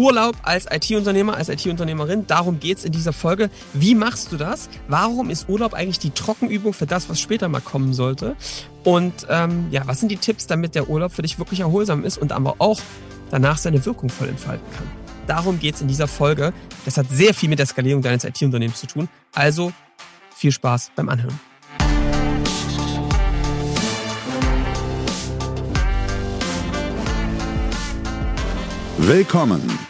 Urlaub als IT-Unternehmer, als IT-Unternehmerin. Darum geht's in dieser Folge. Wie machst du das? Warum ist Urlaub eigentlich die Trockenübung für das, was später mal kommen sollte? Und ähm, ja, was sind die Tipps, damit der Urlaub für dich wirklich erholsam ist und aber auch danach seine Wirkung voll entfalten kann? Darum geht's in dieser Folge. Das hat sehr viel mit der Skalierung deines IT-Unternehmens zu tun. Also viel Spaß beim Anhören. Willkommen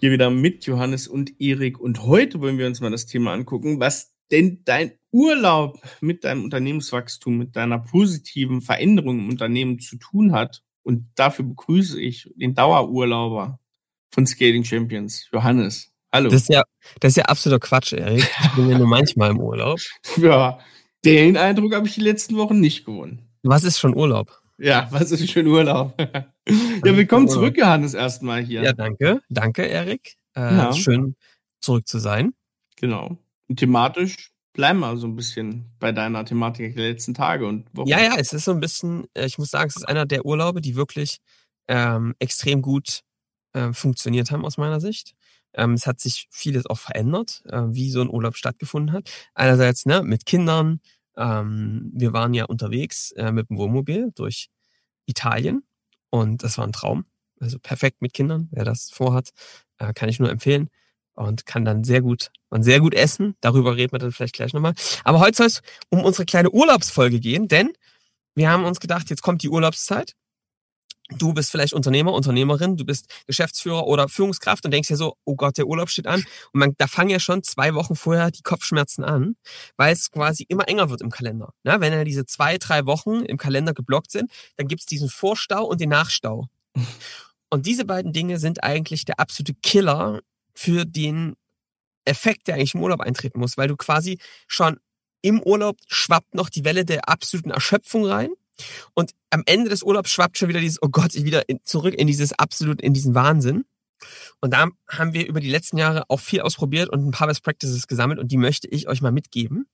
Hier wieder mit Johannes und Erik. Und heute wollen wir uns mal das Thema angucken, was denn dein Urlaub mit deinem Unternehmenswachstum, mit deiner positiven Veränderung im Unternehmen zu tun hat. Und dafür begrüße ich den Dauerurlauber von Scaling Champions, Johannes. Hallo. Das ist ja, das ist ja absoluter Quatsch, Erik. Ich bin ja nur manchmal im Urlaub. Ja, den Eindruck habe ich die letzten Wochen nicht gewonnen. Was ist schon Urlaub? Ja, was ist schon Urlaub? Ja, willkommen zurück, Johannes, erstmal hier. Ja, danke. Danke, Erik. Äh, ja. Schön, zurück zu sein. Genau. Und thematisch bleiben wir so ein bisschen bei deiner Thematik der letzten Tage und Wochen. Ja, ja, es ist so ein bisschen, äh, ich muss sagen, es ist einer der Urlaube, die wirklich ähm, extrem gut äh, funktioniert haben aus meiner Sicht. Ähm, es hat sich vieles auch verändert, äh, wie so ein Urlaub stattgefunden hat. Einerseits ne, mit Kindern, ähm, wir waren ja unterwegs äh, mit dem Wohnmobil durch Italien und das war ein Traum. Also perfekt mit Kindern. Wer das vorhat, äh, kann ich nur empfehlen und kann dann sehr gut, man sehr gut essen. Darüber reden wir dann vielleicht gleich nochmal. Aber heute soll es um unsere kleine Urlaubsfolge gehen, denn wir haben uns gedacht, jetzt kommt die Urlaubszeit du bist vielleicht Unternehmer, Unternehmerin, du bist Geschäftsführer oder Führungskraft und denkst ja so, oh Gott, der Urlaub steht an. Und man, da fangen ja schon zwei Wochen vorher die Kopfschmerzen an, weil es quasi immer enger wird im Kalender. Na, wenn ja diese zwei, drei Wochen im Kalender geblockt sind, dann gibt es diesen Vorstau und den Nachstau. Und diese beiden Dinge sind eigentlich der absolute Killer für den Effekt, der eigentlich im Urlaub eintreten muss, weil du quasi schon im Urlaub schwappt noch die Welle der absoluten Erschöpfung rein und am Ende des Urlaubs schwappt schon wieder dieses, oh Gott, ich wieder in, zurück in dieses absolut, in diesen Wahnsinn. Und da haben wir über die letzten Jahre auch viel ausprobiert und ein paar Best Practices gesammelt und die möchte ich euch mal mitgeben,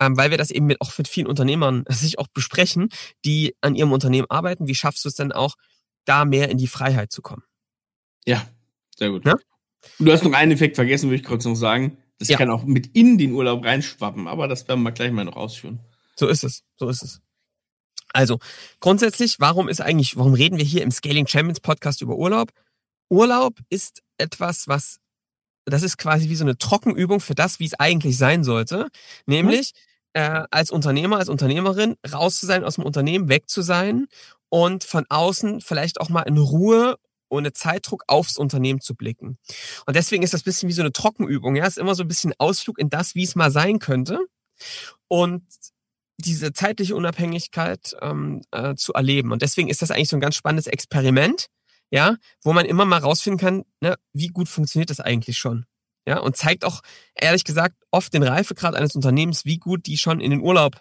ähm, weil wir das eben mit, auch mit vielen Unternehmern sich auch besprechen, die an ihrem Unternehmen arbeiten. Wie schaffst du es denn auch, da mehr in die Freiheit zu kommen? Ja, sehr gut. Ja? Du hast noch einen Effekt vergessen, würde ich kurz noch sagen. Das ja. kann auch mit in den Urlaub reinschwappen, aber das werden wir gleich mal noch ausführen. So ist es, so ist es. Also grundsätzlich, warum ist eigentlich, warum reden wir hier im Scaling Champions Podcast über Urlaub? Urlaub ist etwas, was, das ist quasi wie so eine Trockenübung für das, wie es eigentlich sein sollte. Nämlich äh, als Unternehmer, als Unternehmerin raus zu sein aus dem Unternehmen, weg zu sein und von außen vielleicht auch mal in Ruhe ohne Zeitdruck aufs Unternehmen zu blicken. Und deswegen ist das bisschen wie so eine Trockenübung. Ja, ist immer so ein bisschen Ausflug in das, wie es mal sein könnte. Und diese zeitliche Unabhängigkeit ähm, äh, zu erleben. Und deswegen ist das eigentlich so ein ganz spannendes Experiment, ja, wo man immer mal rausfinden kann, ne, wie gut funktioniert das eigentlich schon. Ja, und zeigt auch, ehrlich gesagt, oft den Reifegrad eines Unternehmens, wie gut die schon in den Urlaub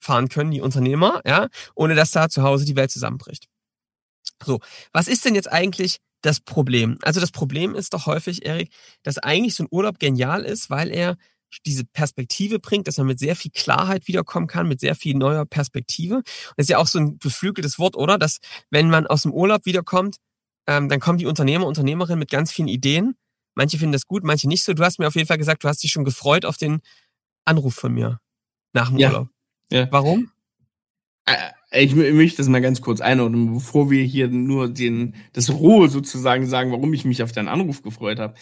fahren können, die Unternehmer, ja, ohne dass da zu Hause die Welt zusammenbricht. So, was ist denn jetzt eigentlich das Problem? Also das Problem ist doch häufig, Erik, dass eigentlich so ein Urlaub genial ist, weil er diese Perspektive bringt, dass man mit sehr viel Klarheit wiederkommen kann, mit sehr viel neuer Perspektive. das ist ja auch so ein beflügeltes Wort, oder? Dass wenn man aus dem Urlaub wiederkommt, ähm, dann kommen die Unternehmer, Unternehmerinnen mit ganz vielen Ideen. Manche finden das gut, manche nicht so. Du hast mir auf jeden Fall gesagt, du hast dich schon gefreut auf den Anruf von mir nach dem ja. Urlaub. Ja. Warum? Äh, ich möchte das mal ganz kurz einordnen, bevor wir hier nur den, das Rohe sozusagen sagen, warum ich mich auf deinen Anruf gefreut habe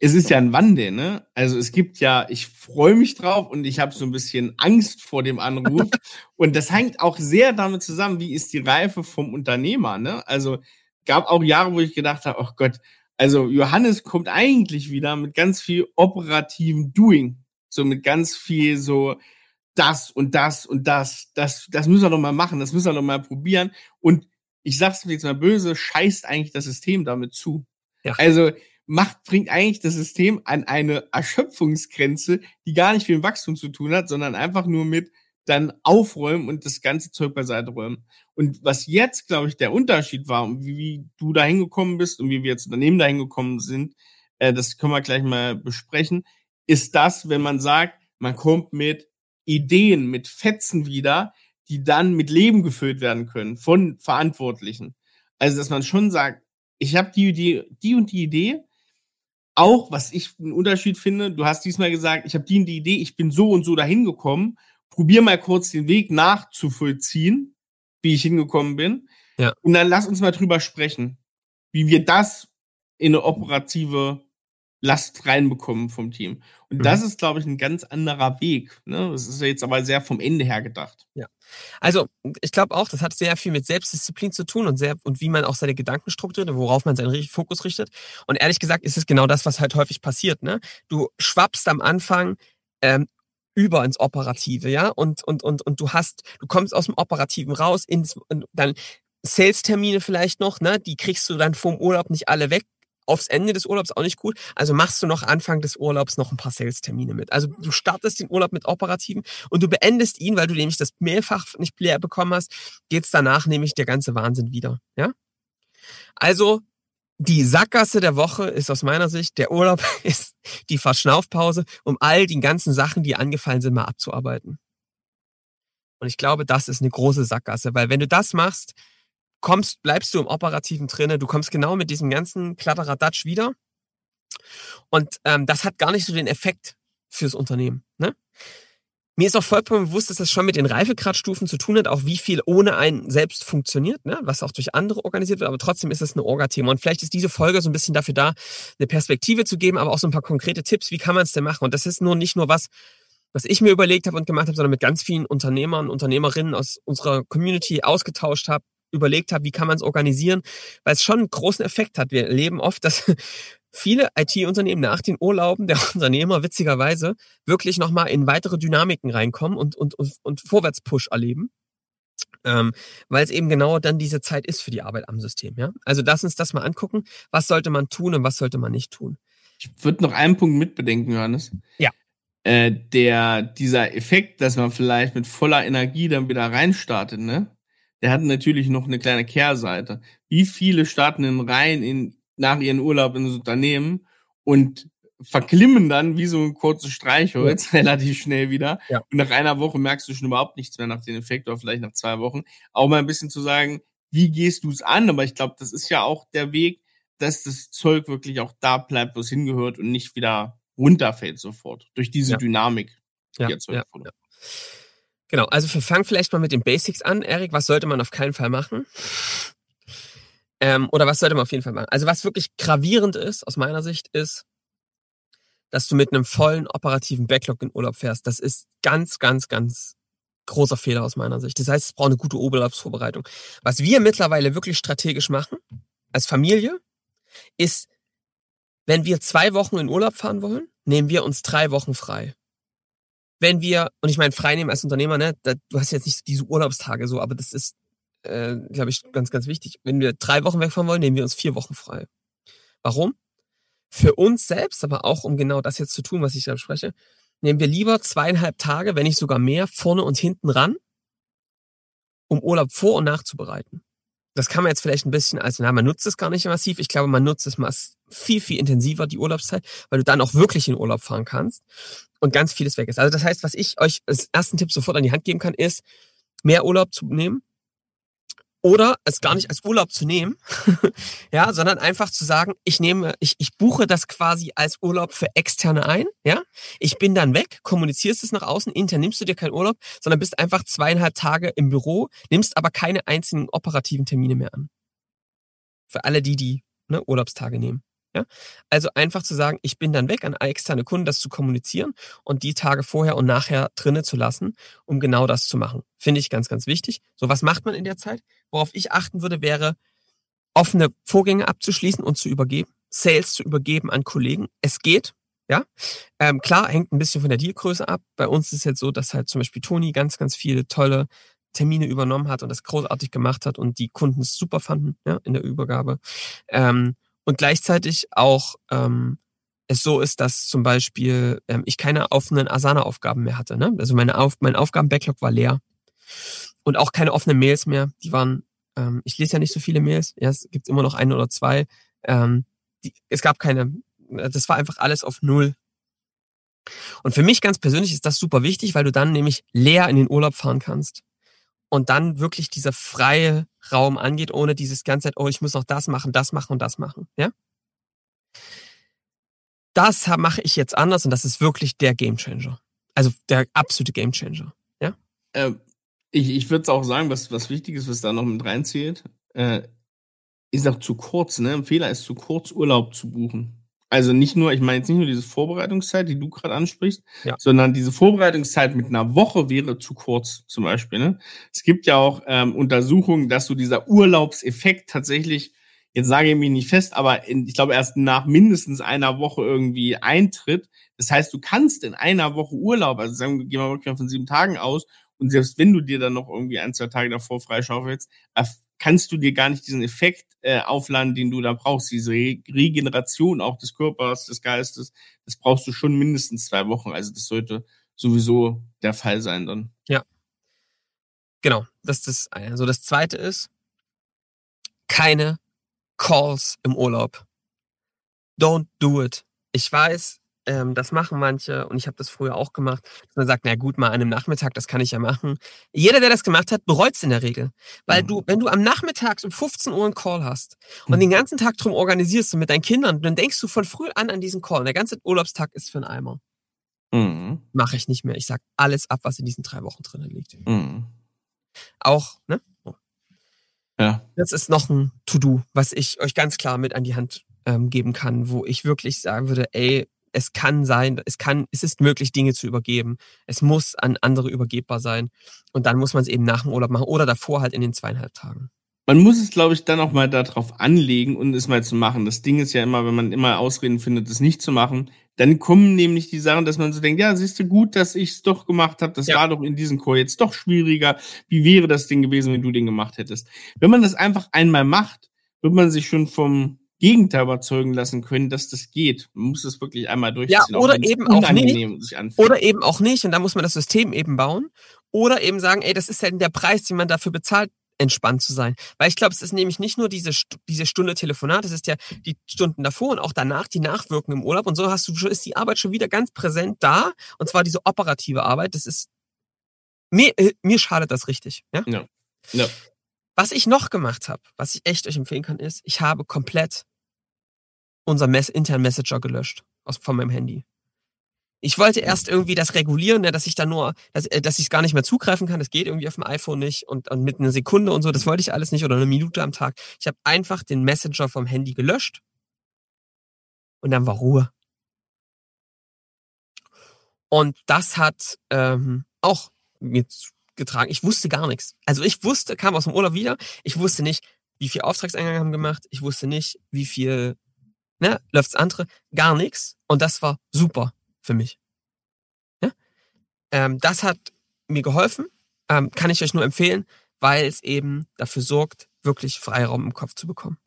es ist ja ein Wandel, ne? Also es gibt ja, ich freue mich drauf und ich habe so ein bisschen Angst vor dem Anruf. und das hängt auch sehr damit zusammen, wie ist die Reife vom Unternehmer, ne? Also gab auch Jahre, wo ich gedacht habe, oh Gott, also Johannes kommt eigentlich wieder mit ganz viel operativen Doing. So mit ganz viel so das und das und das. Das, das müssen wir doch mal machen, das müssen wir doch mal probieren. Und ich sag's mir jetzt mal böse, scheißt eigentlich das System damit zu. Ja. Also macht, bringt eigentlich das System an eine Erschöpfungsgrenze, die gar nicht viel mit Wachstum zu tun hat, sondern einfach nur mit dann aufräumen und das ganze Zeug beiseite räumen. Und was jetzt, glaube ich, der Unterschied war und wie, wie du da hingekommen bist und wie wir als Unternehmen da hingekommen sind, äh, das können wir gleich mal besprechen, ist das, wenn man sagt, man kommt mit Ideen, mit Fetzen wieder, die dann mit Leben gefüllt werden können von Verantwortlichen. Also, dass man schon sagt, ich habe die Idee, die und die Idee, auch was ich einen Unterschied finde, du hast diesmal gesagt, ich habe die die Idee, ich bin so und so dahin gekommen, probier mal kurz den Weg nachzuvollziehen, wie ich hingekommen bin. Ja. Und dann lass uns mal drüber sprechen, wie wir das in eine operative Last reinbekommen vom Team. Und mhm. das ist, glaube ich, ein ganz anderer Weg. Ne? Das ist jetzt aber sehr vom Ende her gedacht. Ja. Also, ich glaube auch, das hat sehr viel mit Selbstdisziplin zu tun und sehr, und wie man auch seine Gedanken strukturiert, worauf man seinen Fokus richtet. Und ehrlich gesagt ist es genau das, was halt häufig passiert. Ne? Du schwappst am Anfang ähm, über ins Operative, ja, und, und, und, und du hast, du kommst aus dem Operativen raus, ins, dann Sales-Termine vielleicht noch, ne, die kriegst du dann vom Urlaub nicht alle weg, aufs Ende des Urlaubs auch nicht gut. Also machst du noch Anfang des Urlaubs noch ein paar Sales-Termine mit. Also du startest den Urlaub mit Operativen und du beendest ihn, weil du nämlich das mehrfach nicht leer bekommen hast, geht's danach nämlich der ganze Wahnsinn wieder. Ja? Also die Sackgasse der Woche ist aus meiner Sicht, der Urlaub ist die Verschnaufpause, um all die ganzen Sachen, die angefallen sind, mal abzuarbeiten. Und ich glaube, das ist eine große Sackgasse, weil wenn du das machst, kommst, bleibst du im Operativen drinne, du kommst genau mit diesem ganzen Kladderadatsch wieder. Und ähm, das hat gar nicht so den Effekt fürs Unternehmen. Ne? Mir ist auch vollkommen bewusst, dass das schon mit den Reifegradstufen zu tun hat, auch wie viel ohne einen selbst funktioniert, ne? was auch durch andere organisiert wird, aber trotzdem ist es ein Orga-Thema. Und vielleicht ist diese Folge so ein bisschen dafür da, eine Perspektive zu geben, aber auch so ein paar konkrete Tipps, wie kann man es denn machen? Und das ist nur nicht nur was, was ich mir überlegt habe und gemacht habe, sondern mit ganz vielen Unternehmern, Unternehmerinnen aus unserer Community ausgetauscht habe, überlegt habe, wie kann man es organisieren, weil es schon einen großen Effekt hat. Wir erleben oft, dass viele IT-Unternehmen nach den Urlauben der Unternehmer witzigerweise wirklich nochmal in weitere Dynamiken reinkommen und, und, und, und Vorwärtspush erleben. Ähm, weil es eben genau dann diese Zeit ist für die Arbeit am System. Ja? Also lass uns das mal angucken. Was sollte man tun und was sollte man nicht tun? Ich würde noch einen Punkt mitbedenken, Johannes. Ja. Äh, der, dieser Effekt, dass man vielleicht mit voller Energie dann wieder reinstartet, ne? Der hat natürlich noch eine kleine Kehrseite. Wie viele starten denn rein in nach ihrem Urlaub in das Unternehmen und verklimmen dann wie so ein kurzes Streichholz ja. relativ schnell wieder. Ja. Und nach einer Woche merkst du schon überhaupt nichts mehr nach dem Effekt oder vielleicht nach zwei Wochen. Auch mal ein bisschen zu sagen, wie gehst du es an? Aber ich glaube, das ist ja auch der Weg, dass das Zeug wirklich auch da bleibt, wo es hingehört und nicht wieder runterfällt sofort durch diese ja. Dynamik, die ja, erzeugt wurde. Genau, also wir fangen vielleicht mal mit den Basics an. Erik, was sollte man auf keinen Fall machen? Ähm, oder was sollte man auf jeden Fall machen? Also was wirklich gravierend ist, aus meiner Sicht, ist, dass du mit einem vollen operativen Backlog in Urlaub fährst. Das ist ganz, ganz, ganz großer Fehler aus meiner Sicht. Das heißt, es braucht eine gute Urlaubsvorbereitung. Was wir mittlerweile wirklich strategisch machen, als Familie, ist, wenn wir zwei Wochen in Urlaub fahren wollen, nehmen wir uns drei Wochen frei. Wenn wir, und ich meine, frei nehmen als Unternehmer, ne, da, du hast jetzt nicht diese Urlaubstage so, aber das ist äh, glaube ich, ganz, ganz wichtig. Wenn wir drei Wochen wegfahren wollen, nehmen wir uns vier Wochen frei. Warum? Für uns selbst, aber auch um genau das jetzt zu tun, was ich gerade spreche, nehmen wir lieber zweieinhalb Tage, wenn nicht sogar mehr, vorne und hinten ran, um Urlaub vor- und nachzubereiten. Das kann man jetzt vielleicht ein bisschen als, na, man nutzt es gar nicht massiv. Ich glaube, man nutzt es mal viel, viel intensiver, die Urlaubszeit, weil du dann auch wirklich in Urlaub fahren kannst und ganz vieles weg ist. Also das heißt, was ich euch als ersten Tipp sofort an die Hand geben kann, ist, mehr Urlaub zu nehmen, oder es gar nicht als Urlaub zu nehmen, ja, sondern einfach zu sagen, ich nehme, ich, ich buche das quasi als Urlaub für Externe ein, ja. Ich bin dann weg, kommunizierst es nach außen, intern nimmst du dir keinen Urlaub, sondern bist einfach zweieinhalb Tage im Büro, nimmst aber keine einzelnen operativen Termine mehr an. Für alle die, die ne, Urlaubstage nehmen. Ja? Also einfach zu sagen, ich bin dann weg an externe Kunden, das zu kommunizieren und die Tage vorher und nachher drinnen zu lassen, um genau das zu machen. Finde ich ganz, ganz wichtig. So, was macht man in der Zeit? Worauf ich achten würde, wäre, offene Vorgänge abzuschließen und zu übergeben, Sales zu übergeben an Kollegen. Es geht, ja. Ähm, klar, hängt ein bisschen von der Dealgröße ab. Bei uns ist es jetzt so, dass halt zum Beispiel Toni ganz, ganz viele tolle Termine übernommen hat und das großartig gemacht hat und die Kunden es super fanden, ja, in der Übergabe. Ähm, und gleichzeitig auch ähm, es so ist, dass zum Beispiel ähm, ich keine offenen Asana-Aufgaben mehr hatte. Ne? Also meine Auf mein Aufgaben-Backlog war leer. Und auch keine offenen Mails mehr. Die waren, ähm, ich lese ja nicht so viele Mails. Ja, es gibt immer noch ein oder zwei. Ähm, die, es gab keine, das war einfach alles auf Null. Und für mich ganz persönlich ist das super wichtig, weil du dann nämlich leer in den Urlaub fahren kannst. Und dann wirklich dieser freie Raum angeht, ohne dieses ganze Zeit, oh, ich muss noch das machen, das machen und das machen. Ja? Das mache ich jetzt anders und das ist wirklich der Gamechanger. Also der absolute Gamechanger. Ja? Äh, ich ich würde es auch sagen, was, was wichtig ist, was da noch mit reinzählt, äh, ist auch zu kurz, ne? Ein Fehler ist zu kurz, Urlaub zu buchen. Also nicht nur, ich meine jetzt nicht nur diese Vorbereitungszeit, die du gerade ansprichst, ja. sondern diese Vorbereitungszeit mit einer Woche wäre zu kurz, zum Beispiel. Ne? Es gibt ja auch ähm, Untersuchungen, dass so dieser Urlaubseffekt tatsächlich, jetzt sage ich mich nicht fest, aber in, ich glaube erst nach mindestens einer Woche irgendwie eintritt. Das heißt, du kannst in einer Woche Urlaub, also sagen wir, gehen wir wirklich von sieben Tagen aus, und selbst wenn du dir dann noch irgendwie ein, zwei Tage davor freischaufelst, kannst du dir gar nicht diesen Effekt äh, aufladen, den du da brauchst, diese Re Regeneration auch des Körpers, des Geistes, das brauchst du schon mindestens zwei Wochen. Also das sollte sowieso der Fall sein dann. Ja. Genau, das ist das eine. Also das zweite ist, keine Calls im Urlaub. Don't do it. Ich weiß, ähm, das machen manche und ich habe das früher auch gemacht, dass man sagt, na gut, mal an einem Nachmittag, das kann ich ja machen. Jeder, der das gemacht hat, bereut es in der Regel. Weil du, wenn du am Nachmittag um 15 Uhr einen Call hast und mhm. den ganzen Tag drum organisierst du mit deinen Kindern, dann denkst du von früh an an diesen Call. Und der ganze Urlaubstag ist für einen Eimer. Mhm. Mache ich nicht mehr. Ich sag alles ab, was in diesen drei Wochen drinnen liegt. Mhm. Auch, ne? Ja. Das ist noch ein To-Do, was ich euch ganz klar mit an die Hand ähm, geben kann, wo ich wirklich sagen würde, ey, es kann sein, es kann, es ist möglich, Dinge zu übergeben. Es muss an andere übergebbar sein. Und dann muss man es eben nach dem Urlaub machen oder davor halt in den zweieinhalb Tagen. Man muss es, glaube ich, dann auch mal darauf anlegen und es mal zu machen. Das Ding ist ja immer, wenn man immer Ausreden findet, es nicht zu machen, dann kommen nämlich die Sachen, dass man so denkt, ja, siehst du gut, dass ich es doch gemacht habe. Das ja. war doch in diesem Chor jetzt doch schwieriger. Wie wäre das Ding gewesen, wenn du den gemacht hättest? Wenn man das einfach einmal macht, wird man sich schon vom Gegenteil überzeugen lassen können, dass das geht. Man muss das wirklich einmal durchziehen. Ja, oder eben auch nicht. Oder eben auch nicht. Und da muss man das System eben bauen. Oder eben sagen, ey, das ist ja der Preis, den man dafür bezahlt, entspannt zu sein. Weil ich glaube, es ist nämlich nicht nur diese, diese Stunde Telefonat, es ist ja die Stunden davor und auch danach die Nachwirkungen im Urlaub. Und so hast du, ist die Arbeit schon wieder ganz präsent da. Und zwar diese operative Arbeit. Das ist, mir, äh, mir schadet das richtig. Ja. ja. ja. Was ich noch gemacht habe, was ich echt euch empfehlen kann, ist, ich habe komplett unseren Mess internen Messenger gelöscht aus, von meinem Handy. Ich wollte erst irgendwie das regulieren, ne, dass ich da nur, dass, äh, dass ich es gar nicht mehr zugreifen kann. Das geht irgendwie auf dem iPhone nicht und, und mit einer Sekunde und so. Das wollte ich alles nicht oder eine Minute am Tag. Ich habe einfach den Messenger vom Handy gelöscht und dann war Ruhe. Und das hat ähm, auch jetzt getragen. Ich wusste gar nichts. Also ich wusste, kam aus dem Urlaub wieder, ich wusste nicht, wie viel Auftragseingang haben gemacht, ich wusste nicht, wie viel, ne, läuft's andere, gar nichts. Und das war super für mich. Ja? Ähm, das hat mir geholfen, ähm, kann ich euch nur empfehlen, weil es eben dafür sorgt, wirklich Freiraum im Kopf zu bekommen.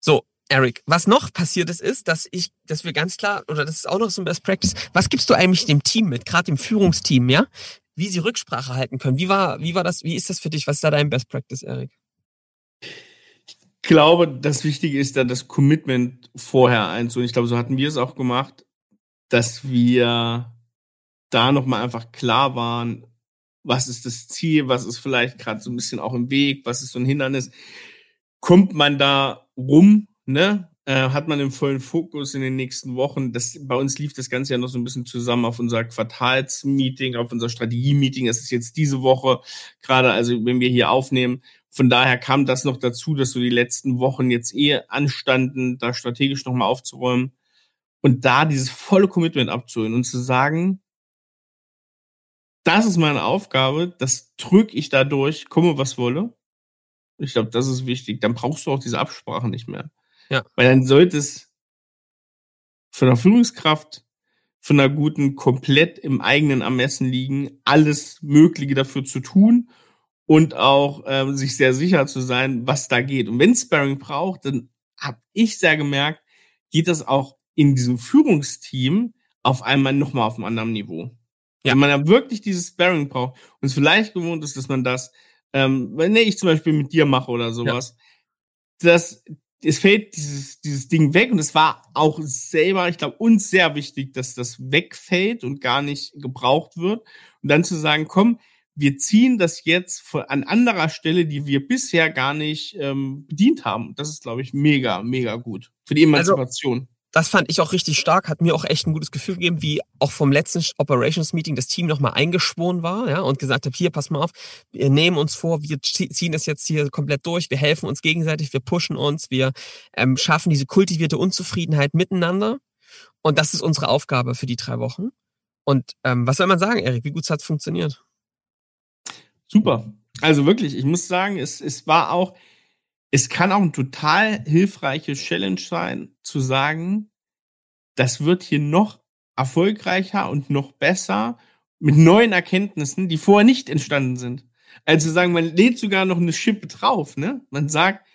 So, Eric, was noch passiert ist, ist, dass ich, dass wir ganz klar, oder das ist auch noch so ein Best Practice, was gibst du eigentlich dem Team mit, gerade dem Führungsteam, ja? Wie sie Rücksprache halten können. Wie war, wie war das, wie ist das für dich? Was ist da dein Best Practice, Eric? Ich glaube, das Wichtige ist da das Commitment vorher einzuholen. Ich glaube, so hatten wir es auch gemacht, dass wir da nochmal einfach klar waren, was ist das Ziel, was ist vielleicht gerade so ein bisschen auch im Weg, was ist so ein Hindernis. Kommt man da rum ne, äh, hat man im vollen Fokus in den nächsten Wochen. Das, bei uns lief das Ganze ja noch so ein bisschen zusammen auf unser Quartalsmeeting, auf unser Strategie-Meeting. Das ist jetzt diese Woche gerade, also wenn wir hier aufnehmen. Von daher kam das noch dazu, dass so die letzten Wochen jetzt eh anstanden, da strategisch nochmal aufzuräumen und da dieses volle Commitment abzuholen und zu sagen, das ist meine Aufgabe, das drücke ich da durch, komme was wolle. Ich glaube, das ist wichtig. Dann brauchst du auch diese Absprache nicht mehr. Ja. Weil dann sollte es von der Führungskraft, von einer guten, komplett im eigenen Ermessen liegen, alles Mögliche dafür zu tun und auch ähm, sich sehr sicher zu sein, was da geht. Und wenn Sparring braucht, dann habe ich sehr gemerkt, geht das auch in diesem Führungsteam auf einmal nochmal auf einem anderen Niveau. Ja. Wenn man ja wirklich dieses Sparring braucht und es vielleicht gewohnt ist, dass man das, ähm, wenn ich zum Beispiel mit dir mache oder sowas, ja. dass es fällt dieses, dieses Ding weg und es war auch selber, ich glaube, uns sehr wichtig, dass das wegfällt und gar nicht gebraucht wird. Und dann zu sagen, komm, wir ziehen das jetzt an anderer Stelle, die wir bisher gar nicht ähm, bedient haben. Das ist, glaube ich, mega, mega gut für die also Emanzipation. Also das fand ich auch richtig stark, hat mir auch echt ein gutes Gefühl gegeben, wie auch vom letzten Operations Meeting das Team nochmal eingeschworen war, ja, und gesagt hat, hier, pass mal auf, wir nehmen uns vor, wir ziehen das jetzt hier komplett durch, wir helfen uns gegenseitig, wir pushen uns, wir ähm, schaffen diese kultivierte Unzufriedenheit miteinander. Und das ist unsere Aufgabe für die drei Wochen. Und ähm, was soll man sagen, Erik, wie gut hat es funktioniert? Super. Also wirklich, ich muss sagen, es, es war auch, es kann auch ein total hilfreiche Challenge sein, zu sagen, das wird hier noch erfolgreicher und noch besser mit neuen Erkenntnissen, die vorher nicht entstanden sind. Also sagen, man lädt sogar noch eine Schippe drauf, ne? Man sagt,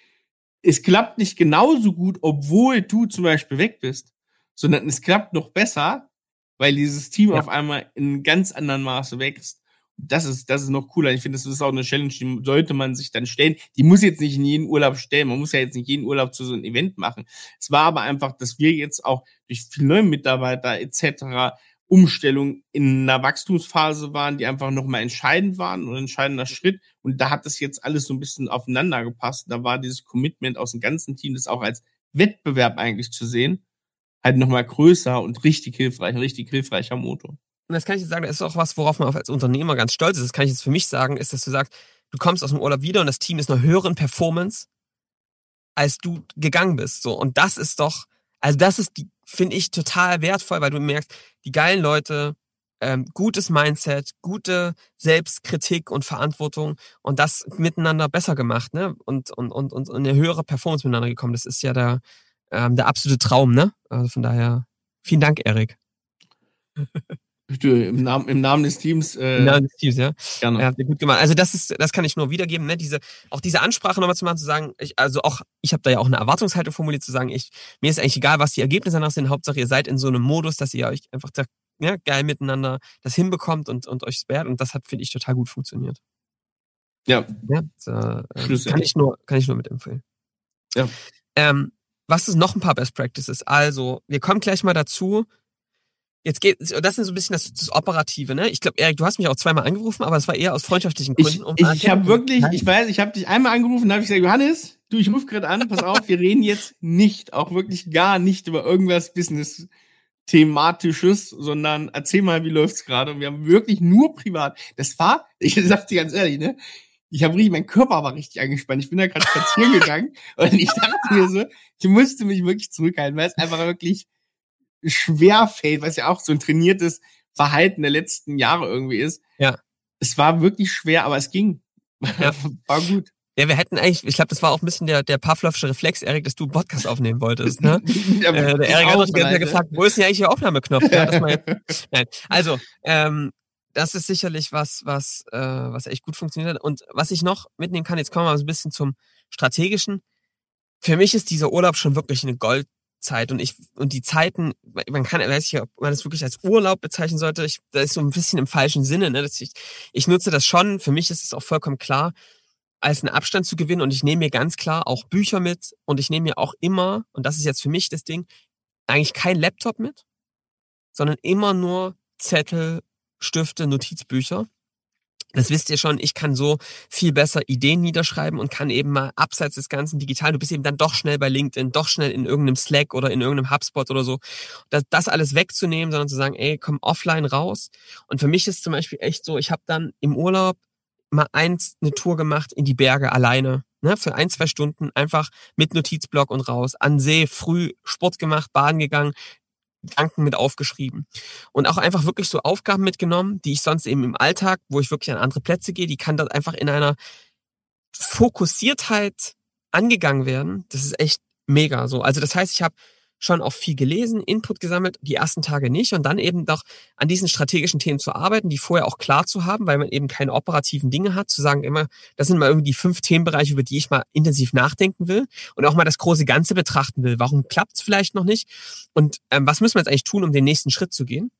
es klappt nicht genauso gut, obwohl du zum Beispiel weg bist, sondern es klappt noch besser, weil dieses Team ja. auf einmal in ganz anderen Maße wächst das ist, das ist noch cooler. Ich finde, das ist auch eine Challenge, die sollte man sich dann stellen. Die muss jetzt nicht in jeden Urlaub stellen. Man muss ja jetzt nicht jeden Urlaub zu so einem Event machen. Es war aber einfach, dass wir jetzt auch durch viele neue Mitarbeiter etc. Umstellung in einer Wachstumsphase waren, die einfach nochmal entscheidend waren und entscheidender Schritt. Und da hat das jetzt alles so ein bisschen aufeinander gepasst. Da war dieses Commitment aus dem ganzen Team, das auch als Wettbewerb eigentlich zu sehen, halt nochmal größer und richtig hilfreich, ein richtig hilfreicher Motor und das kann ich jetzt sagen, das ist auch was, worauf man als Unternehmer ganz stolz ist. Das kann ich jetzt für mich sagen, ist, dass du sagst, du kommst aus dem Urlaub wieder und das Team ist einer höheren Performance, als du gegangen bist. So. Und das ist doch, also das ist finde ich, total wertvoll, weil du merkst, die geilen Leute, ähm, gutes Mindset, gute Selbstkritik und Verantwortung und das miteinander besser gemacht, ne? Und, und, und, und eine höhere Performance miteinander gekommen. Das ist ja der, ähm, der absolute Traum, ne? Also von daher, vielen Dank, Erik. Im Namen, Im Namen des Teams. Äh, Im Namen des Teams, ja. Gerne. Ja, gut gemacht. Also das ist, das kann ich nur wiedergeben, ne? Diese, auch diese Ansprache nochmal zu machen, zu sagen, ich, also auch, ich habe da ja auch eine Erwartungshaltung formuliert, zu sagen, ich, mir ist eigentlich egal, was die Ergebnisse danach sind. Hauptsache, ihr seid in so einem Modus, dass ihr euch einfach da, ja, geil miteinander das hinbekommt und, und euch spared. Und das hat, finde ich, total gut funktioniert. Ja. ja so, äh, kann ich nur, kann ich nur mitempfehlen. Ja. Ähm, was ist noch ein paar Best Practices? Also, wir kommen gleich mal dazu, Jetzt geht, das ist so ein bisschen das, das Operative, ne? Ich glaube, Erik, du hast mich auch zweimal angerufen, aber es war eher aus freundschaftlichen Gründen. Ich, um ich, habe wirklich, ich weiß, ich habe dich einmal angerufen, da habe ich gesagt, Johannes, du, ich rufe gerade an, pass auf, wir reden jetzt nicht, auch wirklich gar nicht über irgendwas Business thematisches, sondern erzähl mal, wie läuft's gerade? Und wir haben wirklich nur privat. Das war, ich sag dir ganz ehrlich, ne? Ich habe richtig, mein Körper war richtig angespannt. Ich bin da gerade spazieren gegangen und ich dachte mir so, ich musste mich wirklich zurückhalten, weil es einfach wirklich schwer fällt, was ja auch so ein trainiertes Verhalten der letzten Jahre irgendwie ist. Ja. Es war wirklich schwer, aber es ging. Ja. war gut. Ja, wir hätten eigentlich, ich glaube, das war auch ein bisschen der, der Pavlovsche Reflex, Erik, dass du einen Podcast aufnehmen wolltest. Ne? ja, äh, der Erik hat uns ja gefragt, wo ist denn eigentlich der Aufnahmeknopf? ja, jetzt, nein. Also, ähm, das ist sicherlich was, was, äh, was echt gut funktioniert. Und was ich noch mitnehmen kann, jetzt kommen wir mal so ein bisschen zum Strategischen. Für mich ist dieser Urlaub schon wirklich eine Gold, Zeit und ich und die Zeiten, man kann, weiß ich, ob man das wirklich als Urlaub bezeichnen sollte. Ich, das ist so ein bisschen im falschen Sinne. Ne? Dass ich, ich nutze das schon. Für mich ist es auch vollkommen klar, als einen Abstand zu gewinnen und ich nehme mir ganz klar auch Bücher mit und ich nehme mir auch immer und das ist jetzt für mich das Ding eigentlich kein Laptop mit, sondern immer nur Zettel, Stifte, Notizbücher das wisst ihr schon, ich kann so viel besser Ideen niederschreiben und kann eben mal abseits des ganzen digital, du bist eben dann doch schnell bei LinkedIn, doch schnell in irgendeinem Slack oder in irgendeinem HubSpot oder so, das, das alles wegzunehmen, sondern zu sagen, ey, komm offline raus. Und für mich ist zum Beispiel echt so, ich habe dann im Urlaub mal eins eine Tour gemacht in die Berge alleine, ne, für ein, zwei Stunden einfach mit Notizblock und raus, an See, früh Sport gemacht, baden gegangen, Gedanken mit aufgeschrieben. Und auch einfach wirklich so Aufgaben mitgenommen, die ich sonst eben im Alltag, wo ich wirklich an andere Plätze gehe, die kann dort einfach in einer Fokussiertheit angegangen werden. Das ist echt mega so. Also das heißt, ich habe schon auch viel gelesen, Input gesammelt, die ersten Tage nicht und dann eben doch an diesen strategischen Themen zu arbeiten, die vorher auch klar zu haben, weil man eben keine operativen Dinge hat, zu sagen immer, das sind mal irgendwie die fünf Themenbereiche, über die ich mal intensiv nachdenken will und auch mal das große Ganze betrachten will. Warum klappt es vielleicht noch nicht? Und ähm, was müssen wir jetzt eigentlich tun, um den nächsten Schritt zu gehen?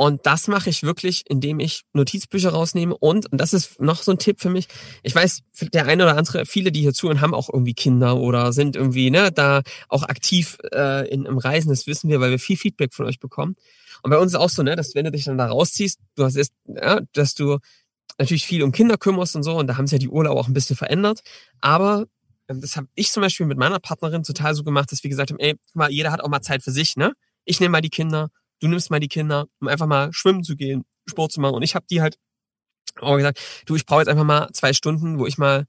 Und das mache ich wirklich, indem ich Notizbücher rausnehme. Und, und das ist noch so ein Tipp für mich. Ich weiß, der eine oder andere, viele, die hier zuhören, haben auch irgendwie Kinder oder sind irgendwie ne, da auch aktiv äh, in, im Reisen. Das wissen wir, weil wir viel Feedback von euch bekommen. Und bei uns ist auch so, ne, dass wenn du dich dann da rausziehst, du hast erst, ja, dass du natürlich viel um Kinder kümmerst und so. Und da haben sich ja die Urlaub auch ein bisschen verändert. Aber ähm, das habe ich zum Beispiel mit meiner Partnerin total so gemacht, dass wir gesagt haben, ey, mal, jeder hat auch mal Zeit für sich, ne? Ich nehme mal die Kinder du nimmst mal die Kinder, um einfach mal schwimmen zu gehen, Sport zu machen. Und ich habe die halt auch gesagt, du, ich brauche jetzt einfach mal zwei Stunden, wo ich mal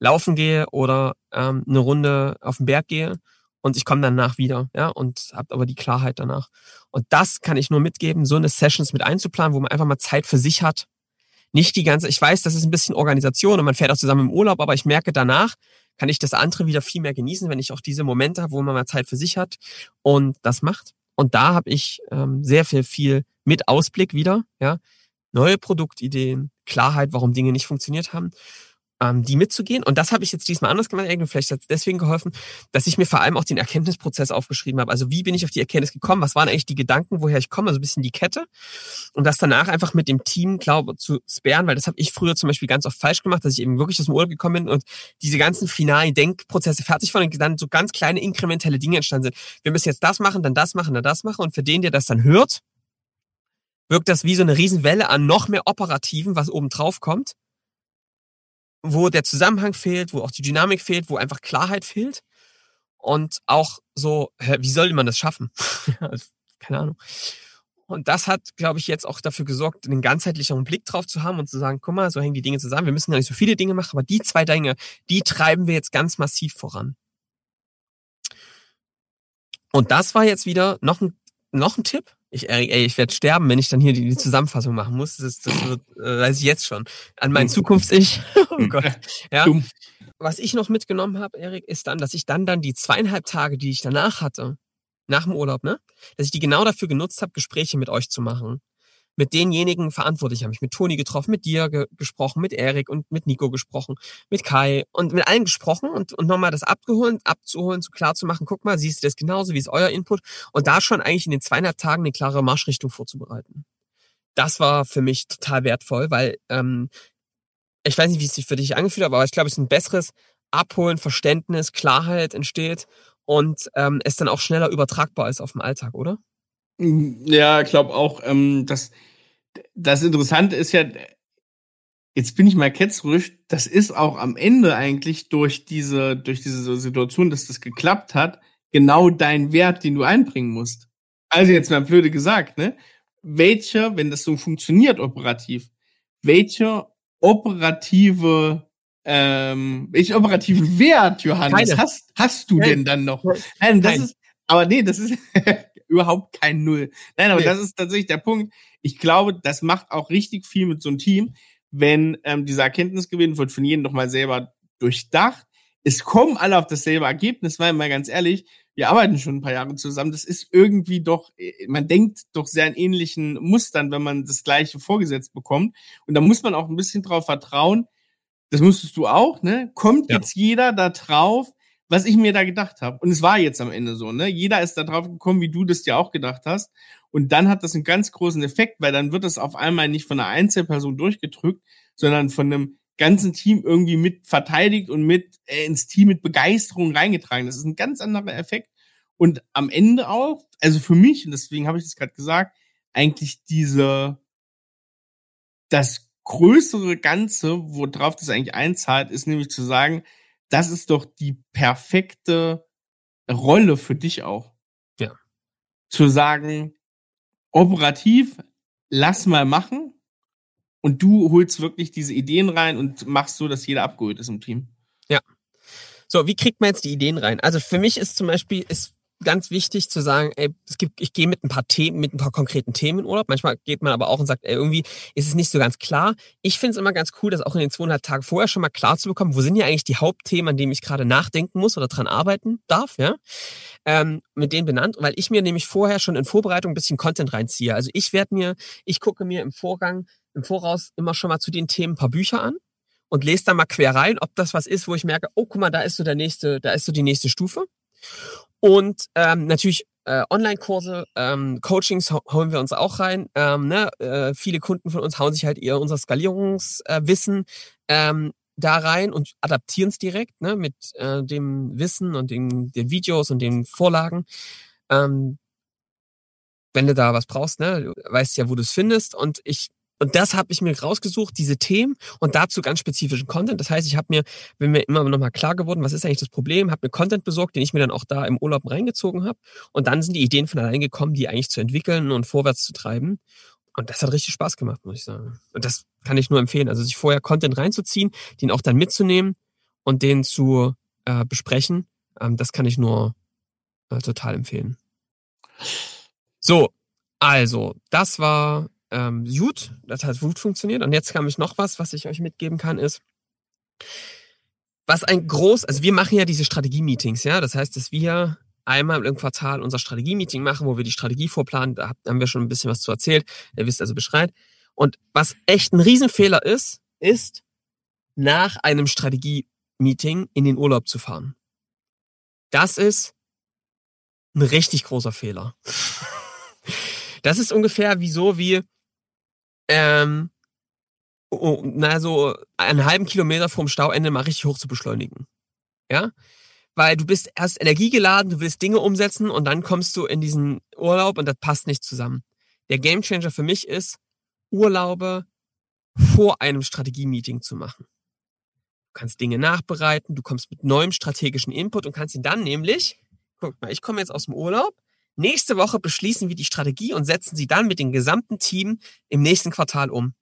laufen gehe oder ähm, eine Runde auf den Berg gehe und ich komme danach wieder, ja, und habe aber die Klarheit danach. Und das kann ich nur mitgeben, so eine Sessions mit einzuplanen, wo man einfach mal Zeit für sich hat. Nicht die ganze, ich weiß, das ist ein bisschen Organisation und man fährt auch zusammen im Urlaub, aber ich merke danach, kann ich das andere wieder viel mehr genießen, wenn ich auch diese Momente habe, wo man mal Zeit für sich hat und das macht. Und da habe ich ähm, sehr viel, viel mit Ausblick wieder, ja, neue Produktideen, Klarheit, warum Dinge nicht funktioniert haben ähm, die mitzugehen. Und das habe ich jetzt diesmal anders gemacht. Vielleicht hat es deswegen geholfen, dass ich mir vor allem auch den Erkenntnisprozess aufgeschrieben habe. Also wie bin ich auf die Erkenntnis gekommen? Was waren eigentlich die Gedanken, woher ich komme? Also ein bisschen die Kette. Und das danach einfach mit dem Team, glaube zu sperren, weil das habe ich früher zum Beispiel ganz oft falsch gemacht, dass ich eben wirklich aus dem Urlaub gekommen bin und diese ganzen finalen Denkprozesse fertig waren und dann so ganz kleine inkrementelle Dinge entstanden sind. Wir müssen jetzt das machen, dann das machen, dann das machen. Und für den, der das dann hört, wirkt das wie so eine Riesenwelle an noch mehr Operativen, was oben drauf kommt wo der Zusammenhang fehlt, wo auch die Dynamik fehlt, wo einfach Klarheit fehlt. Und auch so, wie soll man das schaffen? Also, keine Ahnung. Und das hat, glaube ich, jetzt auch dafür gesorgt, einen ganzheitlicheren Blick drauf zu haben und zu sagen, guck mal, so hängen die Dinge zusammen. Wir müssen ja nicht so viele Dinge machen, aber die zwei Dinge, die treiben wir jetzt ganz massiv voran. Und das war jetzt wieder noch ein, noch ein Tipp, ich, ey, ich werde sterben, wenn ich dann hier die, die Zusammenfassung machen muss. Das, das wird, äh, weiß ich jetzt schon. An mein Zukunfts-Ich. oh Gott. Ja. Was ich noch mitgenommen habe, Erik, ist dann, dass ich dann dann die zweieinhalb Tage, die ich danach hatte, nach dem Urlaub, ne, dass ich die genau dafür genutzt habe, Gespräche mit euch zu machen mit denjenigen verantwortlich. Ich habe mich mit Toni getroffen, mit dir ge gesprochen, mit Erik und mit Nico gesprochen, mit Kai und mit allen gesprochen und, und nochmal das abgeholt, abzuholen, so klar zu machen, guck mal, siehst du das genauso, wie ist euer Input? Und da schon eigentlich in den zweieinhalb Tagen eine klare Marschrichtung vorzubereiten. Das war für mich total wertvoll, weil ähm, ich weiß nicht, wie es sich für dich angefühlt hat, aber ich glaube, es ist ein besseres Abholen, Verständnis, Klarheit entsteht und ähm, es dann auch schneller übertragbar ist auf den Alltag, oder? Ja, ich glaube auch, ähm, dass das Interessante ist ja, jetzt bin ich mal ketzerisch, das ist auch am Ende eigentlich durch diese, durch diese Situation, dass das geklappt hat, genau dein Wert, den du einbringen musst. Also jetzt mal blöde gesagt, ne? Welcher, wenn das so funktioniert operativ, welcher operative, ähm, welchen operativen Wert, Johannes, hast, hast du Nein. denn dann noch? Nein, das Nein. ist, aber nee, das ist überhaupt kein Null. Nein, aber nee. das ist tatsächlich der Punkt. Ich glaube, das macht auch richtig viel mit so einem Team, wenn ähm, dieser Erkenntnisgewinn wird von jedem nochmal selber durchdacht. Es kommen alle auf dasselbe Ergebnis, weil mal ganz ehrlich, wir arbeiten schon ein paar Jahre zusammen. Das ist irgendwie doch, äh, man denkt doch sehr in ähnlichen Mustern, wenn man das Gleiche vorgesetzt bekommt. Und da muss man auch ein bisschen drauf vertrauen. Das musstest du auch, ne? Kommt ja. jetzt jeder da drauf, was ich mir da gedacht habe. Und es war jetzt am Ende so, ne? Jeder ist da drauf gekommen, wie du das dir auch gedacht hast. Und dann hat das einen ganz großen Effekt, weil dann wird es auf einmal nicht von einer Einzelperson durchgedrückt, sondern von einem ganzen Team irgendwie mit verteidigt und mit äh, ins Team mit Begeisterung reingetragen. Das ist ein ganz anderer Effekt. Und am Ende auch, also für mich, und deswegen habe ich das gerade gesagt, eigentlich diese, das größere Ganze, worauf das eigentlich einzahlt, ist nämlich zu sagen, das ist doch die perfekte Rolle für dich auch. Ja. Zu sagen, operativ, lass mal machen und du holst wirklich diese Ideen rein und machst so, dass jeder abgeholt ist im Team. Ja. So, wie kriegt man jetzt die Ideen rein? Also für mich ist zum Beispiel, ist ganz wichtig zu sagen, ey, es gibt, ich gehe mit ein paar Themen, mit ein paar konkreten Themen in Urlaub. Manchmal geht man aber auch und sagt, ey, irgendwie ist es nicht so ganz klar. Ich finde es immer ganz cool, das auch in den zweieinhalb Tagen vorher schon mal klar zu bekommen, wo sind ja eigentlich die Hauptthemen, an denen ich gerade nachdenken muss oder dran arbeiten darf, ja. Ähm, mit denen benannt, weil ich mir nämlich vorher schon in Vorbereitung ein bisschen Content reinziehe. Also ich werde mir, ich gucke mir im Vorgang, im Voraus immer schon mal zu den Themen ein paar Bücher an und lese da mal quer rein, ob das was ist, wo ich merke, oh, guck mal, da ist so der nächste, da ist so die nächste Stufe. Und ähm, natürlich äh, Online-Kurse, ähm, Coachings holen wir uns auch rein. Ähm, ne? äh, viele Kunden von uns hauen sich halt eher unser Skalierungswissen ähm, da rein und adaptieren es direkt ne? mit äh, dem Wissen und den, den Videos und den Vorlagen. Ähm, wenn du da was brauchst, ne, du weißt ja, wo du es findest. Und ich und das habe ich mir rausgesucht, diese Themen und dazu ganz spezifischen Content. Das heißt, ich habe mir, bin mir immer noch mal klar geworden, was ist eigentlich das Problem, habe mir Content besorgt, den ich mir dann auch da im Urlaub reingezogen habe. Und dann sind die Ideen von allein gekommen, die eigentlich zu entwickeln und vorwärts zu treiben. Und das hat richtig Spaß gemacht, muss ich sagen. Und das kann ich nur empfehlen. Also sich vorher Content reinzuziehen, den auch dann mitzunehmen und den zu äh, besprechen, ähm, das kann ich nur äh, total empfehlen. So, also, das war ähm, gut, das hat gut funktioniert. Und jetzt kam ich noch was, was ich euch mitgeben kann, ist, was ein groß, also wir machen ja diese Strategie-Meetings, ja. Das heißt, dass wir einmal im Quartal unser Strategie-Meeting machen, wo wir die Strategie vorplanen. Da haben wir schon ein bisschen was zu erzählt. Ihr wisst also Bescheid. Und was echt ein Riesenfehler ist, ist, nach einem Strategie-Meeting in den Urlaub zu fahren. Das ist ein richtig großer Fehler. Das ist ungefähr wie so wie, ähm, oh, na, so einen halben Kilometer vom Stauende mal richtig hoch zu beschleunigen. Ja? Weil du bist erst energiegeladen, du willst Dinge umsetzen und dann kommst du in diesen Urlaub und das passt nicht zusammen. Der Gamechanger für mich ist, Urlaube vor einem Strategie-Meeting zu machen. Du kannst Dinge nachbereiten, du kommst mit neuem strategischen Input und kannst ihn dann nämlich, guck mal, ich komme jetzt aus dem Urlaub, Nächste Woche beschließen wir die Strategie und setzen sie dann mit dem gesamten Team im nächsten Quartal um.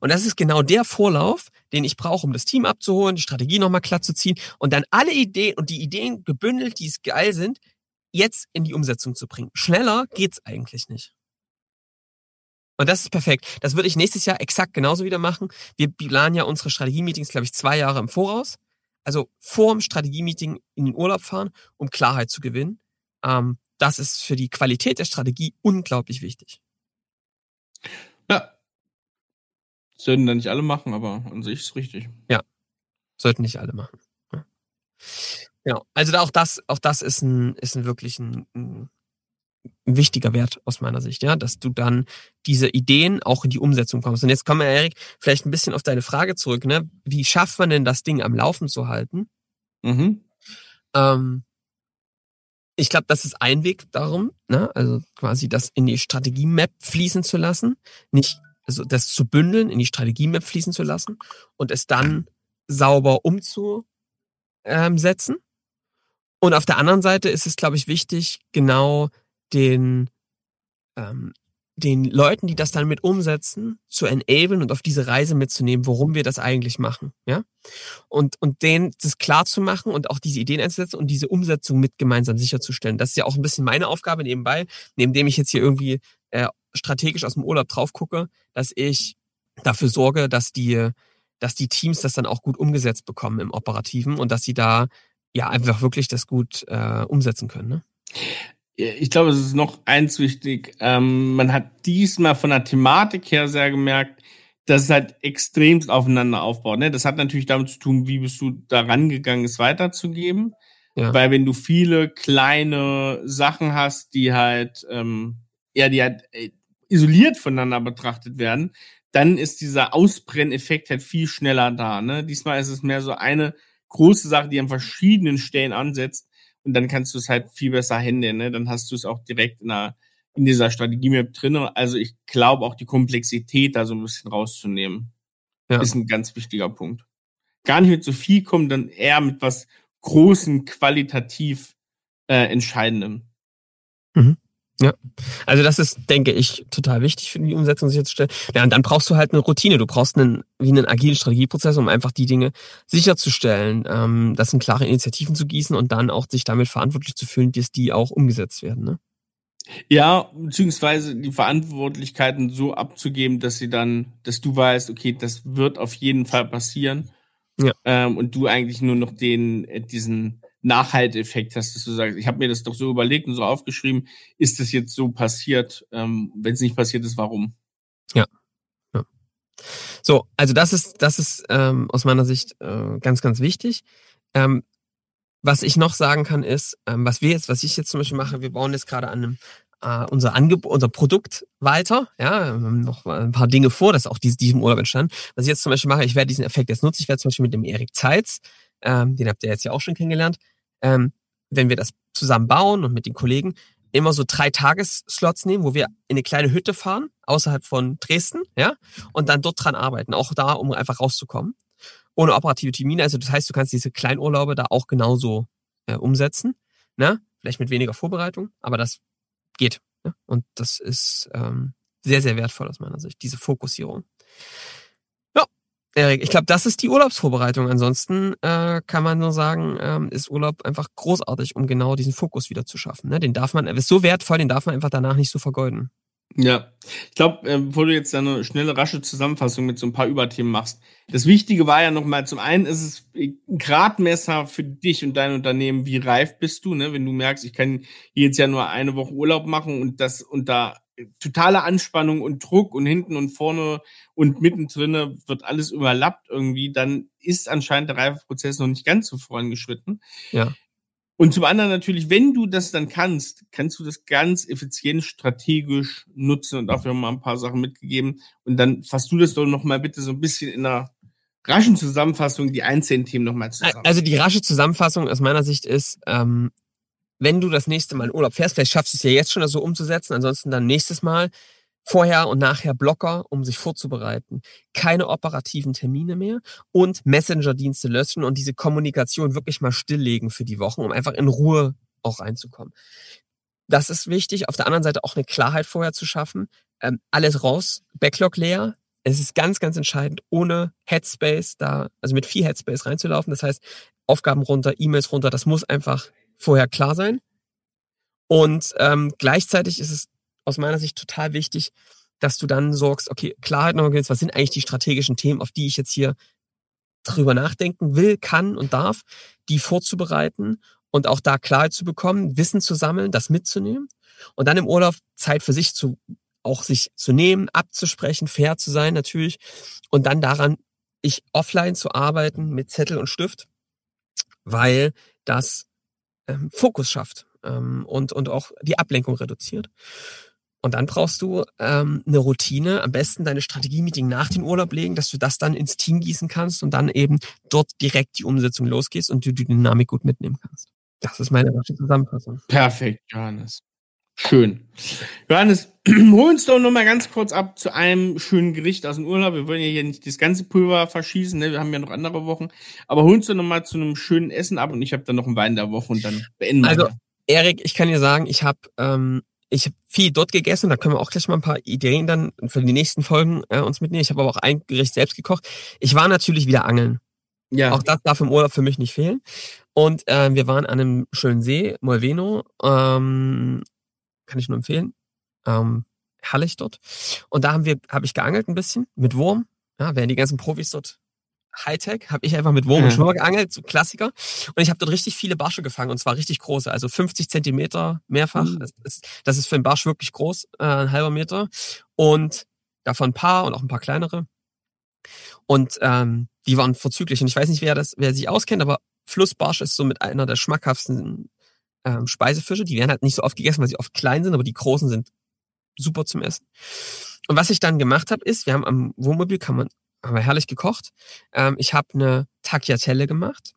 Und das ist genau der Vorlauf, den ich brauche, um das Team abzuholen, die Strategie nochmal klar zu ziehen und dann alle Ideen und die Ideen gebündelt, die es geil sind, jetzt in die Umsetzung zu bringen. Schneller geht's eigentlich nicht. Und das ist perfekt. Das würde ich nächstes Jahr exakt genauso wieder machen. Wir planen ja unsere Strategie-Meetings, glaube ich, zwei Jahre im Voraus. Also vor dem Strategie-Meeting in den Urlaub fahren, um Klarheit zu gewinnen. Ähm, das ist für die Qualität der Strategie unglaublich wichtig. Ja. Sollten da nicht alle machen, aber an sich ist richtig. Ja. Sollten nicht alle machen. Ja. Genau. Also auch das, auch das ist ein, ist ein wirklich ein, ein wichtiger Wert aus meiner Sicht, ja, dass du dann diese Ideen auch in die Umsetzung kommst. Und jetzt kommen wir, Erik, vielleicht ein bisschen auf deine Frage zurück, ne? Wie schafft man denn das Ding am Laufen zu halten? Mhm. Ähm, ich glaube, das ist ein Weg darum, ne? also quasi das in die Strategie-Map fließen zu lassen, nicht, also das zu bündeln, in die Strategie-Map fließen zu lassen und es dann sauber umzusetzen. Und auf der anderen Seite ist es, glaube ich, wichtig, genau den ähm, den Leuten, die das dann mit umsetzen, zu enablen und auf diese Reise mitzunehmen, worum wir das eigentlich machen, ja? Und, und denen das klar zu machen und auch diese Ideen einzusetzen und diese Umsetzung mit gemeinsam sicherzustellen. Das ist ja auch ein bisschen meine Aufgabe nebenbei, neben dem ich jetzt hier irgendwie äh, strategisch aus dem Urlaub drauf gucke, dass ich dafür sorge, dass die, dass die Teams das dann auch gut umgesetzt bekommen im Operativen und dass sie da ja einfach wirklich das gut äh, umsetzen können. Ne? Ich glaube, es ist noch eins wichtig. Ähm, man hat diesmal von der Thematik her sehr gemerkt, dass es halt extremst aufeinander aufbaut. Ne? Das hat natürlich damit zu tun, wie bist du da rangegangen, es weiterzugeben. Ja. Weil wenn du viele kleine Sachen hast, die halt, ähm, ja, die halt äh, isoliert voneinander betrachtet werden, dann ist dieser Ausbrenneffekt halt viel schneller da. Ne? Diesmal ist es mehr so eine große Sache, die an verschiedenen Stellen ansetzt und dann kannst du es halt viel besser handeln. Ne? Dann hast du es auch direkt in, einer, in dieser Strategie-Map drin. Also ich glaube auch die Komplexität da so ein bisschen rauszunehmen, ja. ist ein ganz wichtiger Punkt. Gar nicht mit so viel kommen, dann eher mit was Großen, qualitativ äh, Entscheidendem. Mhm. Ja, also das ist, denke ich, total wichtig für die Umsetzung sicherzustellen. Ja, und dann brauchst du halt eine Routine. Du brauchst einen, wie einen agilen Strategieprozess, um einfach die Dinge sicherzustellen. Ähm, das sind klare Initiativen zu gießen und dann auch sich damit verantwortlich zu fühlen, dass die auch umgesetzt werden. Ne? Ja, beziehungsweise die Verantwortlichkeiten so abzugeben, dass sie dann, dass du weißt, okay, das wird auf jeden Fall passieren. Ja. Ähm, und du eigentlich nur noch den, äh, diesen Nachhalteffekt hast, dass du sagst, ich habe mir das doch so überlegt und so aufgeschrieben, ist das jetzt so passiert? Ähm, Wenn es nicht passiert ist, warum? Ja. ja. So, also das ist, das ist ähm, aus meiner Sicht äh, ganz, ganz wichtig. Ähm, was ich noch sagen kann, ist, ähm, was wir jetzt, was ich jetzt zum Beispiel mache, wir bauen jetzt gerade an einem, äh, unser Angebot, unser Produkt weiter. Ja, noch ein paar Dinge vor, das ist auch diesem, diesem Urlaub entstanden. Was ich jetzt zum Beispiel mache, ich werde diesen Effekt jetzt nutzen. Ich werde zum Beispiel mit dem Erik Zeitz, ähm, den habt ihr jetzt ja auch schon kennengelernt, ähm, wenn wir das zusammen bauen und mit den Kollegen, immer so drei Tagesslots nehmen, wo wir in eine kleine Hütte fahren, außerhalb von Dresden, ja, und dann dort dran arbeiten, auch da, um einfach rauszukommen. Ohne operative Termine, also das heißt, du kannst diese Kleinurlaube da auch genauso äh, umsetzen, ne? Vielleicht mit weniger Vorbereitung, aber das geht. Ne? Und das ist ähm, sehr, sehr wertvoll aus meiner Sicht, diese Fokussierung. Erik, ich glaube, das ist die Urlaubsvorbereitung. Ansonsten äh, kann man nur sagen, ähm, ist Urlaub einfach großartig, um genau diesen Fokus wieder zu schaffen. Ne? Den darf man, ist so wertvoll, den darf man einfach danach nicht so vergeuden. Ja, ich glaube, äh, bevor du jetzt eine schnelle, rasche Zusammenfassung mit so ein paar Überthemen machst, das Wichtige war ja nochmal, zum einen ist es ein Gradmesser für dich und dein Unternehmen, wie reif bist du, ne? wenn du merkst, ich kann jetzt ja nur eine Woche Urlaub machen und das und da totale Anspannung und Druck und hinten und vorne und mittendrin wird alles überlappt irgendwie, dann ist anscheinend der Reifeprozess noch nicht ganz so vorangeschritten. Ja. Und zum anderen natürlich, wenn du das dann kannst, kannst du das ganz effizient strategisch nutzen und dafür mal ein paar Sachen mitgegeben. Und dann fasst du das doch noch mal bitte so ein bisschen in einer raschen Zusammenfassung die einzelnen Themen noch mal zusammen. Also die rasche Zusammenfassung aus meiner Sicht ist, ähm, wenn du das nächste Mal in Urlaub fährst, vielleicht schaffst du es ja jetzt schon so umzusetzen, ansonsten dann nächstes Mal vorher und nachher Blocker, um sich vorzubereiten. Keine operativen Termine mehr und Messenger-Dienste löschen und diese Kommunikation wirklich mal stilllegen für die Wochen, um einfach in Ruhe auch reinzukommen. Das ist wichtig. Auf der anderen Seite auch eine Klarheit vorher zu schaffen. Ähm, alles raus, Backlog leer. Es ist ganz, ganz entscheidend, ohne Headspace da, also mit viel Headspace reinzulaufen. Das heißt, Aufgaben runter, E-Mails runter, das muss einfach vorher klar sein. Und ähm, gleichzeitig ist es aus meiner Sicht total wichtig, dass du dann sorgst, okay, Klarheit nochmal gewinnst, was sind eigentlich die strategischen Themen, auf die ich jetzt hier drüber nachdenken will, kann und darf, die vorzubereiten und auch da Klarheit zu bekommen, Wissen zu sammeln, das mitzunehmen und dann im Urlaub Zeit für sich zu, auch sich zu nehmen, abzusprechen, fair zu sein natürlich und dann daran, ich offline zu arbeiten mit Zettel und Stift, weil das ähm, Fokus schafft ähm, und, und auch die Ablenkung reduziert. Und dann brauchst du ähm, eine Routine, am besten deine Strategie-Meeting nach dem Urlaub legen, dass du das dann ins Team gießen kannst und dann eben dort direkt die Umsetzung losgehst und du die Dynamik gut mitnehmen kannst. Das ist meine Zusammenfassung. Perfekt, Johannes. Schön. Johannes, hol uns doch noch mal ganz kurz ab zu einem schönen Gericht aus dem Urlaub. Wir wollen ja hier nicht das ganze Pulver verschießen, ne? wir haben ja noch andere Wochen. Aber hol uns doch noch mal zu einem schönen Essen ab und ich habe dann noch einen Wein der Woche und dann beenden wir. Also, Erik, ich kann dir sagen, ich habe ähm, ich hab viel dort gegessen, da können wir auch gleich mal ein paar Ideen dann für die nächsten Folgen äh, uns mitnehmen. Ich habe aber auch ein Gericht selbst gekocht. Ich war natürlich wieder angeln. Ja. Auch das darf im Urlaub für mich nicht fehlen. Und äh, wir waren an einem schönen See, Molveno. Ähm, kann ich nur empfehlen. Ähm, herrlich dort. Und da haben wir, habe ich geangelt ein bisschen mit Wurm. Ja, während die ganzen Profis dort Hightech, habe ich einfach mit Wurm und Schnur geangelt, so Klassiker. Und ich habe dort richtig viele Barsche gefangen und zwar richtig große, also 50 Zentimeter mehrfach. Mhm. Das, ist, das ist für einen Barsch wirklich groß, äh, ein halber Meter. Und davon ein paar und auch ein paar kleinere. Und ähm, die waren vorzüglich. Und ich weiß nicht, wer das, wer sich auskennt, aber Flussbarsch ist so mit einer der schmackhaftsten ähm, Speisefische. Die werden halt nicht so oft gegessen, weil sie oft klein sind, aber die großen sind super zum Essen. Und was ich dann gemacht habe, ist, wir haben am Wohnmobil, kann man, haben wir herrlich gekocht. Ähm, ich habe eine Tagliatelle gemacht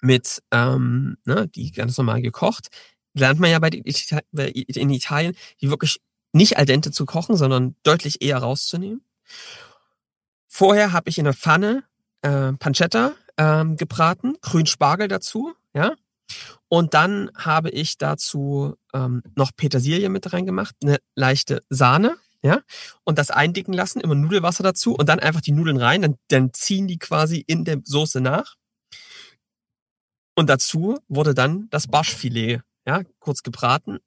mit, ähm, ne, die ganz normal gekocht. Lernt man ja bei den, in Italien, die wirklich nicht al dente zu kochen, sondern deutlich eher rauszunehmen. Vorher habe ich in der Pfanne äh, Pancetta ähm, gebraten, grün Spargel dazu, ja, Und dann habe ich dazu ähm, noch Petersilie mit reingemacht, eine leichte Sahne, ja, und das eindicken lassen, immer Nudelwasser dazu und dann einfach die Nudeln rein, dann, dann ziehen die quasi in der Soße nach. Und dazu wurde dann das Barschfilet, ja, kurz gebraten,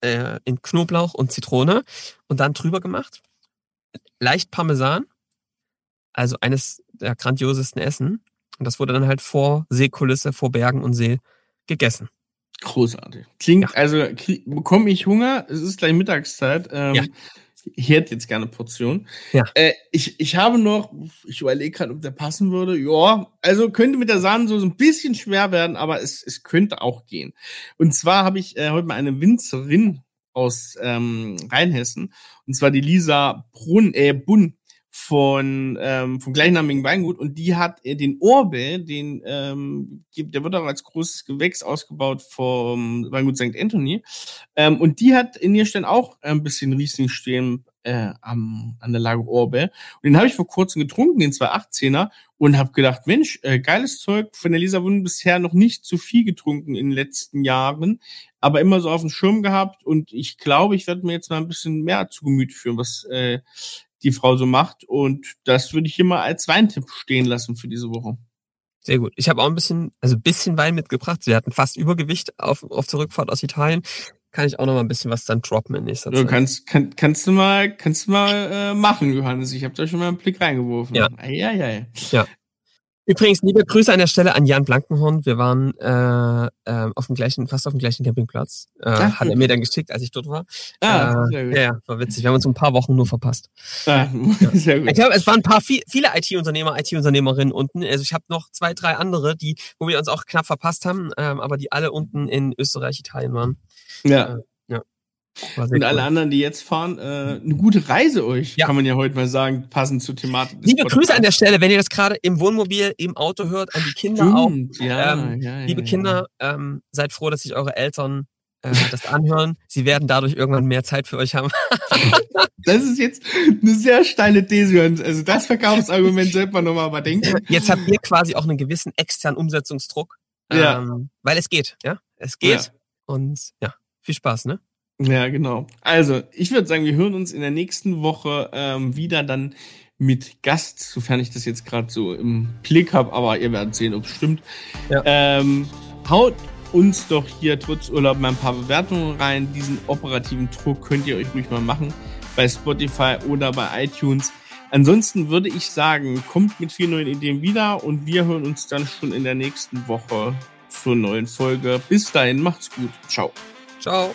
äh, in Knoblauch und Zitrone und dann drüber gemacht. Leicht Parmesan, also eines der grandiosesten Essen. Und das wurde dann halt vor Seekulisse, vor Bergen und See gegessen. Großartig. Klingt, ja. also bekomme ich Hunger, es ist gleich Mittagszeit. Ähm, ja. Ich hätte jetzt gerne Portion. Ja. Äh, ich, ich habe noch, ich überlege gerade, ob der passen würde. Ja, also könnte mit der Sahne so ein bisschen schwer werden, aber es, es könnte auch gehen. Und zwar habe ich äh, heute mal eine Winzerin aus ähm, Rheinhessen, und zwar die Lisa Brunn, äh, Bunn von ähm, vom gleichnamigen Weingut und die hat äh, den Orbe, den ähm, der wird auch als großes Gewächs ausgebaut vom Weingut St. Anthony. Ähm, und die hat in ihr Stellen auch ein bisschen Riesling stehen äh, am, an der Lage Orbe und den habe ich vor kurzem getrunken, den 218er und habe gedacht, Mensch, äh, geiles Zeug, von der Lisa Wunden bisher noch nicht zu viel getrunken in den letzten Jahren, aber immer so auf dem Schirm gehabt. Und ich glaube, ich werde mir jetzt mal ein bisschen mehr zu Gemüte führen, was äh, die Frau so macht. Und das würde ich hier mal als Weintipp stehen lassen für diese Woche. Sehr gut. Ich habe auch ein bisschen, also ein bisschen Wein mitgebracht. Wir hatten fast Übergewicht auf, auf der Rückfahrt aus Italien. Kann ich auch noch mal ein bisschen was dann droppen in nächster Zeit. Du kannst, kann, kannst du mal, kannst du mal äh, machen, Johannes. Ich habe da schon mal einen Blick reingeworfen. Ja. Eieiei. Ja. Übrigens, liebe Grüße an der Stelle an Jan Blankenhorn. Wir waren äh, äh, auf dem gleichen, fast auf dem gleichen Campingplatz. Äh, Ach, hat er mir dann geschickt, als ich dort war. Ah, äh, sehr gut. Ja, war witzig. Wir haben uns ein paar Wochen nur verpasst. Ah, sehr gut. Ich glaube, es waren ein paar viel, viele IT-Unternehmer, IT-Unternehmerinnen unten. Also ich habe noch zwei, drei andere, die, wo wir uns auch knapp verpasst haben, ähm, aber die alle unten in Österreich, Italien waren. Ja. Und alle anderen, die jetzt fahren, äh, eine gute Reise euch, ja. kann man ja heute mal sagen, passend zur Thematik. Liebe Grüße an der Stelle, wenn ihr das gerade im Wohnmobil, im Auto hört, an die Kinder Stimmt. auch. Ja, ähm, ja, liebe Kinder, ähm, seid froh, dass sich eure Eltern äh, das anhören. Sie werden dadurch irgendwann mehr Zeit für euch haben. das ist jetzt eine sehr steile These. Also das Verkaufsargument sollte man nochmal überdenken. Jetzt habt ihr quasi auch einen gewissen externen Umsetzungsdruck. Ähm, weil es geht, ja. Es geht. Und ja, viel Spaß, ne? Ja, genau. Also, ich würde sagen, wir hören uns in der nächsten Woche ähm, wieder dann mit Gast, sofern ich das jetzt gerade so im Blick habe, aber ihr werdet sehen, ob es stimmt. Ja. Ähm, haut uns doch hier trotz Urlaub mal ein paar Bewertungen rein. Diesen operativen Druck könnt ihr euch ruhig mal machen bei Spotify oder bei iTunes. Ansonsten würde ich sagen, kommt mit vielen neuen Ideen wieder und wir hören uns dann schon in der nächsten Woche zur neuen Folge. Bis dahin, macht's gut. Ciao. Ciao.